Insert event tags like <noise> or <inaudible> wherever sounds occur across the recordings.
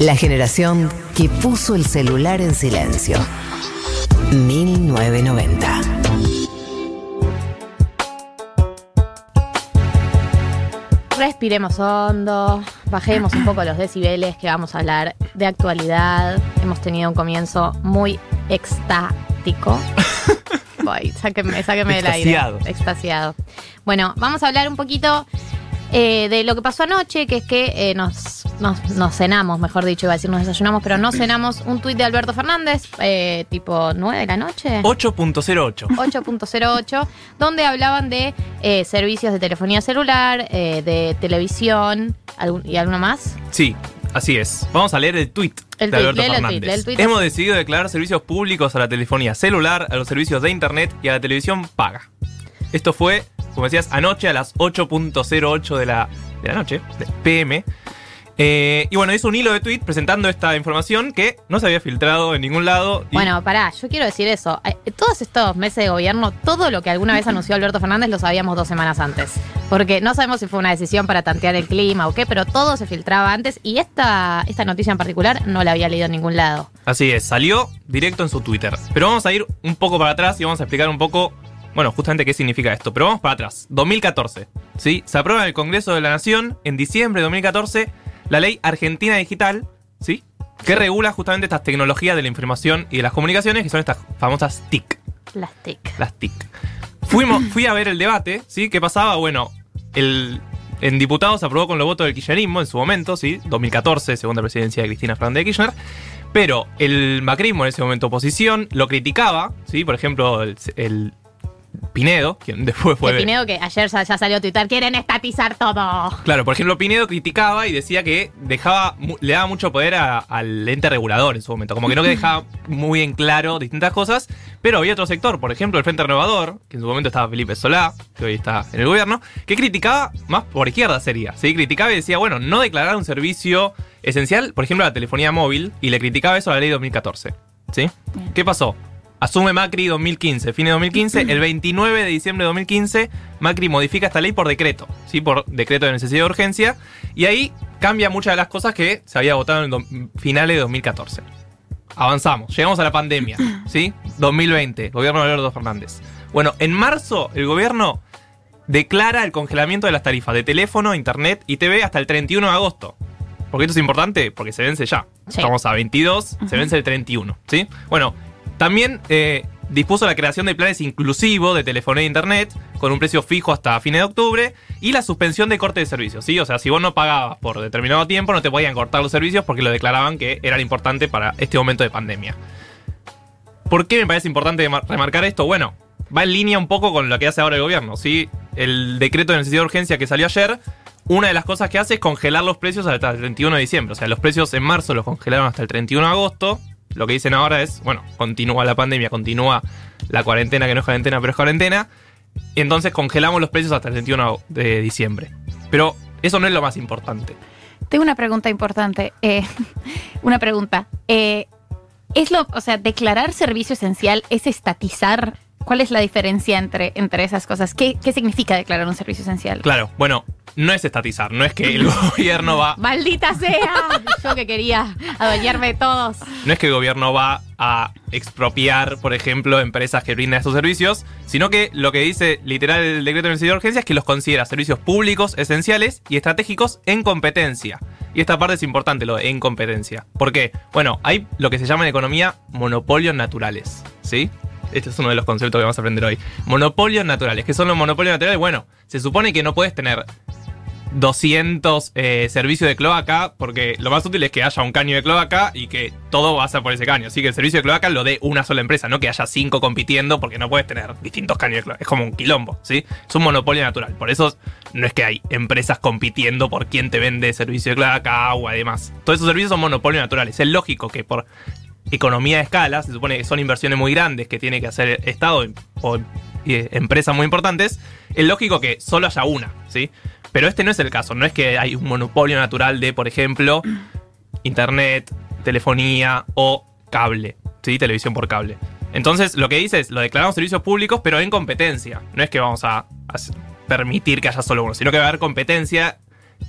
La generación que puso el celular en silencio. 1990. Respiremos hondo, bajemos un poco los decibeles que vamos a hablar de actualidad. Hemos tenido un comienzo muy extático. <laughs> Voy, sáquenme, sáquenme del aire. Extasiado. Extasiado. Bueno, vamos a hablar un poquito eh, de lo que pasó anoche, que es que eh, nos, nos, nos cenamos, mejor dicho, iba a decir nos desayunamos, pero no cenamos un tuit de Alberto Fernández, eh, tipo 9 de la noche. 8.08. 8.08, donde hablaban de eh, servicios de telefonía celular, eh, de televisión algún- y alguno más. Sí, así es. Vamos a leer el tweet El de tuit, Alberto el Fernández. tuit, el tuit Hemos decidido declarar servicios públicos a la telefonía celular, a los servicios de internet y a la televisión paga. Esto fue, como decías, anoche a las 8.08 de la, de la noche, de PM. Eh, y bueno, hizo un hilo de tweet presentando esta información que no se había filtrado en ningún lado. y- Bueno, pará, yo quiero decir eso. Eh, Todos estos meses de gobierno, todo lo que alguna vez anunció Alberto Fernández lo sabíamos dos semanas antes. Porque no sabemos si fue una decisión para tantear el clima o qué, pero todo se filtraba antes y esta, esta noticia en particular no la había leído en ningún lado. Así es, salió directo en su Twitter. Pero vamos a ir un poco para atrás y vamos a explicar un poco, bueno, justamente qué significa esto. Pero vamos para atrás. 2014, ¿sí? Se aprueba en el Congreso de la Nación en diciembre de 2014 la ley Argentina Digital, ¿sí? Que regula justamente estas tecnologías de la información y de las comunicaciones, que son estas famosas TIC. Las TIC. Las TIC. Fuimos, <clears throat> fui a ver el debate, ¿sí? ¿Qué pasaba? Bueno, el, en diputados se aprobó con los votos del kirchnerismo en su momento, ¿sí? 2014, segunda presidencia de Cristina Fernández de Kirchner. Pero el macrismo en ese momento oposición lo criticaba, ¿sí? Por ejemplo, el, el Pinedo, quien después fue... Pinedo que ayer ya, ya salió a tuitar, quieren estatizar todo. Claro, por ejemplo, Pinedo criticaba y decía que dejaba, le daba mucho poder a- al ente regulador en su momento. Como que no que dejaba muy en claro distintas cosas, pero había otro sector, por ejemplo, el Frente Renovador, que en su momento estaba Felipe Solá, que hoy está en el gobierno, que criticaba más por izquierda sería. ¿sí? Criticaba y decía, bueno, no declarar un servicio esencial, por ejemplo, la telefonía móvil, y le criticaba eso a la ley 2014. ¿Sí? ¿Qué pasó? Asume Macri 2015, fin de 2015, el 29 de diciembre de 2015, Macri modifica esta ley por decreto, ¿sí? por decreto de necesidad de urgencia, y ahí cambia muchas de las cosas que se había votado en finales de 2014. Avanzamos, llegamos a la pandemia, <clears throat> ¿sí? 2020, gobierno de Alberto Fernández. Bueno, en marzo el gobierno declara el congelamiento de las tarifas de teléfono, internet y TV hasta el 31 de agosto. Porque esto es importante porque se vence ya. Sí. Estamos a 22, se vence el 31, ¿sí? Bueno, también eh, dispuso la creación de planes inclusivos de telefonía e internet con un precio fijo hasta fines de octubre y la suspensión de corte de servicios, ¿sí? O sea, si vos no pagabas por determinado tiempo, no te podían cortar los servicios porque lo declaraban que eran importantes para este momento de pandemia. ¿Por qué me parece importante mar- remarcar esto? Bueno, va en línea un poco con lo que hace ahora el gobierno, ¿sí? El decreto de necesidad de urgencia que salió ayer, una de las cosas que hace es congelar los precios hasta el 31 de diciembre. O sea, los precios en marzo los congelaron hasta el 31 de agosto. Lo que dicen ahora es, bueno, continúa la pandemia, continúa la cuarentena, que no es cuarentena, pero es cuarentena. Y entonces congelamos los precios hasta el 31 de diciembre. Pero eso no es lo más importante. Tengo una pregunta importante. eh, <laughs> una pregunta. Eh, ¿Es lo, o sea, declarar servicio esencial es estatizar? ¿Cuál es la diferencia entre, entre esas cosas? ¿Qué, ¿Qué significa declarar un servicio esencial? Claro, bueno, no es estatizar, no es que el <laughs> gobierno va <laughs> ¡Maldita sea! <laughs> Yo que quería adueñarme de todos. no es que el gobierno va a expropiar, por ejemplo, empresas que brindan estos servicios, sino que lo que dice literal el decreto de necesidad de urgencia es que los considera servicios públicos, esenciales y estratégicos en competencia. Y esta parte es importante, lo de en competencia. ¿Por qué? Bueno, hay lo que se llama en economía monopolios naturales, ¿sí? Este es uno de los conceptos que vamos a aprender hoy. Monopolios naturales. ¿Qué son los monopolios naturales? Bueno, se supone que no puedes tener 200 eh, servicios de cloaca, porque lo más útil es que haya un caño de cloaca y que todo pasa por ese caño. Así que el servicio de cloaca lo dé una sola empresa, no que haya cinco compitiendo, porque no puedes tener distintos caños de cloaca. Es como un quilombo, ¿sí? Es un monopolio natural. Por eso no es que hay empresas compitiendo por quién te vende servicio de cloaca, agua y demás. Todos esos servicios son monopolios naturales. Es lógico que por economía de escala, se supone que son inversiones muy grandes que tiene que hacer Estado o eh, empresas muy importantes, es lógico que solo haya una, ¿sí? Pero este no es el caso, no es que hay un monopolio natural de, por ejemplo, <clears throat> internet, telefonía o cable, ¿sí? Televisión por cable. Entonces, lo que dice es, lo declaramos servicios públicos, pero en competencia. No es que vamos a, a permitir que haya solo uno, sino que va a haber competencia.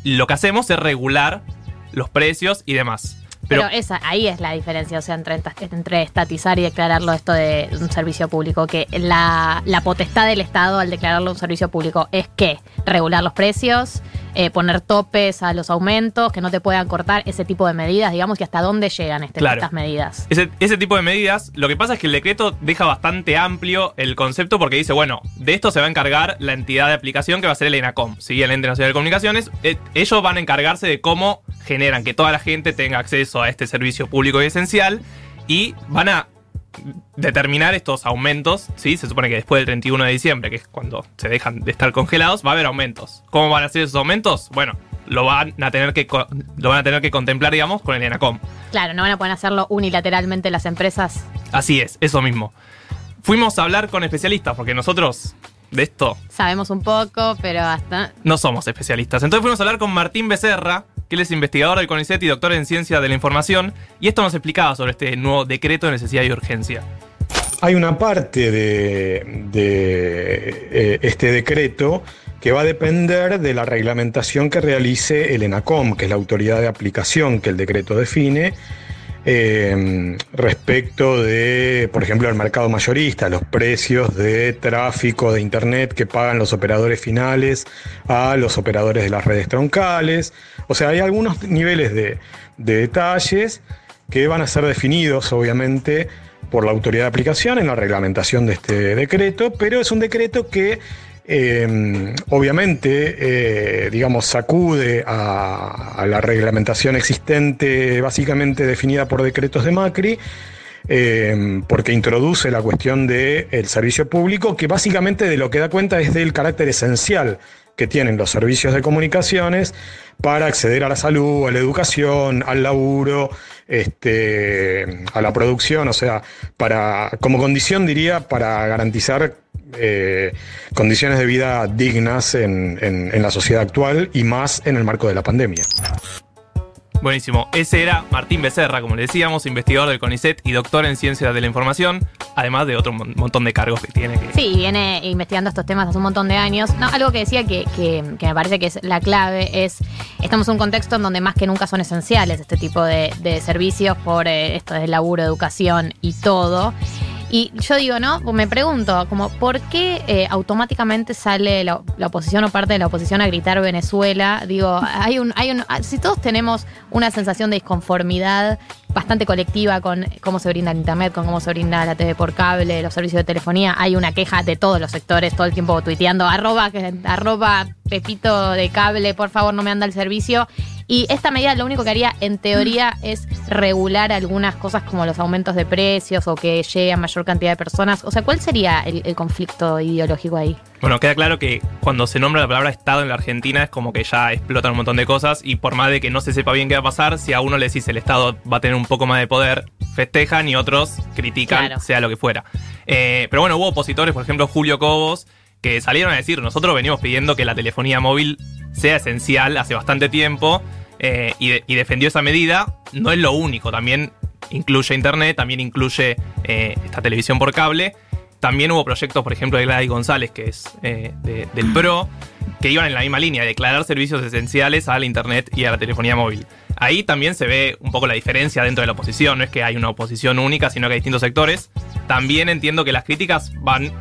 Lo que hacemos es regular los precios y demás. Pero, esa, ahí es la diferencia, o sea, entre, entre estatizar y declararlo esto de un servicio público, que la, la potestad del Estado al declararlo un servicio público es que regular los precios, eh, poner topes a los aumentos, que no te puedan cortar ese tipo de medidas, digamos, que hasta dónde llegan este- Claro. estas medidas. Ese, ese tipo de medidas, lo que pasa es que el decreto deja bastante amplio el concepto porque dice, bueno, de esto se va a encargar la entidad de aplicación que va a ser el ENACOM, ¿sí? el Ente Nacional de Comunicaciones. Eh, ellos van a encargarse de cómo generan que toda la gente tenga acceso a este servicio público y esencial y van a determinar estos aumentos, ¿sí? Se supone que después del 31 de diciembre, que es cuando se dejan de estar congelados, va a haber aumentos. ¿Cómo van a ser esos aumentos? Bueno, lo van a tener que, lo van a tener que contemplar, digamos, con el ENACOM. Claro, no van a poder hacerlo unilateralmente las empresas. Así es, eso mismo. Fuimos a hablar con especialistas, porque nosotros de esto Sabemos un poco, pero hasta... no somos especialistas. Entonces fuimos a hablar con Martín Becerra, que él es investigador del CONICET y doctor en ciencia de la información, y esto nos explicaba sobre este nuevo decreto de necesidad y urgencia. Hay una parte de, eh, este decreto que va a depender de la reglamentación que realice el ENACOM, que es la autoridad de aplicación que el decreto define, eh, respecto de, por ejemplo, el mercado mayorista, los precios de tráfico de Internet que pagan los operadores finales a los operadores de las redes troncales. O sea, hay algunos niveles de, de detalles que van a ser definidos, obviamente, por la autoridad de aplicación en la reglamentación de este decreto, pero es un decreto que eh, obviamente, eh, digamos, sacude a, la reglamentación existente, básicamente definida por decretos de Macri, eh, porque introduce la cuestión del servicio público, que básicamente de lo que da cuenta es del carácter esencial que tienen los servicios de comunicaciones para acceder a la salud, a la educación, al laburo, este, a la producción, o sea, para, como condición diría, para garantizar eh, condiciones de vida dignas en, en- en la sociedad actual y más en el marco de la pandemia. Buenísimo. Ese era Martín Becerra, como le decíamos, investigador del CONICET y doctor en ciencia de la información, además de otro mon- montón de cargos que tiene. que- Sí, viene investigando estos temas hace un montón de años. No, algo que decía que, que- que me parece que es la clave es, estamos en un contexto en donde más que nunca son esenciales este tipo de, de servicios por eh, esto de laburo, educación y todo. Y yo digo, ¿no? Me pregunto, como, ¿por qué eh, automáticamente sale la, oposición o parte de la oposición a gritar Venezuela? Digo, hay un, hay un, si todos tenemos una sensación de disconformidad bastante colectiva con cómo se brinda el internet, con cómo se brinda la TV por cable, los servicios de telefonía, hay una queja de todos los sectores todo el tiempo tuiteando, arroba, arroba Pepito de cable, por favor no me anda el servicio. Y esta medida lo único que haría en teoría es regular algunas cosas como los aumentos de precios o que llegue a mayor cantidad de personas. O sea, ¿cuál sería el, el conflicto ideológico ahí? Bueno, queda claro que cuando se nombra la palabra Estado en la Argentina es como que ya explotan un montón de cosas y por más de que no se sepa bien qué va a pasar, si a uno le decís el Estado va a tener un poco más de poder, festejan y otros critican, Claro. sea lo que fuera. Eh, pero bueno, hubo opositores, por ejemplo Julio Cobos, que salieron a decir, nosotros venimos pidiendo que la telefonía móvil sea esencial hace bastante tiempo eh, y, de- y defendió esa medida. No es lo único, también incluye internet, también incluye eh, esta televisión por cable. También hubo proyectos, por ejemplo, de Gladys González, que es eh, de- del <clears throat> PRO, que iban en la misma línea, declarar servicios esenciales al Internet y a la telefonía móvil. Ahí también se ve un poco la diferencia dentro de la oposición, no es que hay una oposición única, sino que hay distintos sectores. También entiendo que las críticas van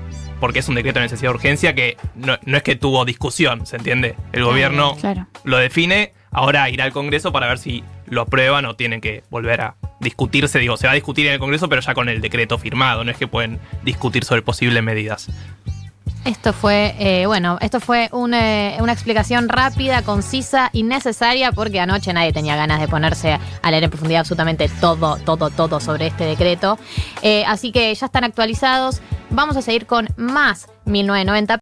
porque es un decreto de necesidad de urgencia que no, no es que tuvo discusión, ¿se entiende? El gobierno Claro. lo define, ahora irá al Congreso para ver si lo aprueban o tienen que volver a discutirse. Digo, se va a discutir en el Congreso, pero ya con el decreto firmado, no es que pueden discutir sobre posibles medidas. Esto fue, eh, bueno, esto fue eh, una explicación rápida, concisa y necesaria porque anoche nadie tenía ganas de ponerse a leer en profundidad absolutamente todo, todo, todo sobre este decreto. Eh, así que ya están actualizados. Vamos a seguir con más 1990.